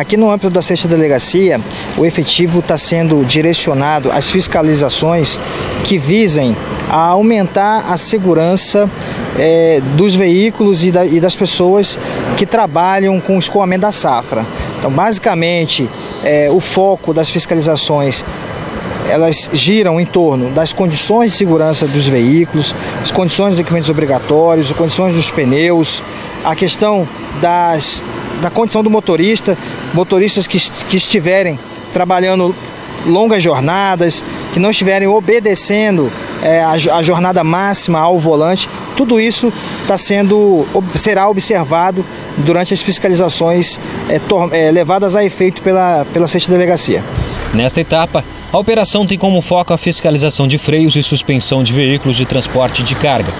Aqui no âmbito da sexta delegacia, o efetivo está sendo direcionado às fiscalizações que visem a aumentar a segurança é, dos veículos e, da, e, das pessoas que trabalham com o escoamento da safra. Então, basicamente, é, o foco das fiscalizações elas giram em torno das condições de segurança dos veículos, as condições dos equipamentos obrigatórios, as condições dos pneus, a questão das, da condição do motorista, motoristas que, que estiverem trabalhando longas jornadas, que não estiverem obedecendo é, a, a, jornada máxima ao volante, tudo isso está sendo será observado durante as fiscalizações é, é, levadas a efeito pela, pela sexta delegacia. Nesta etapa, a operação tem como foco a fiscalização de freios e suspensão de veículos de transporte de carga.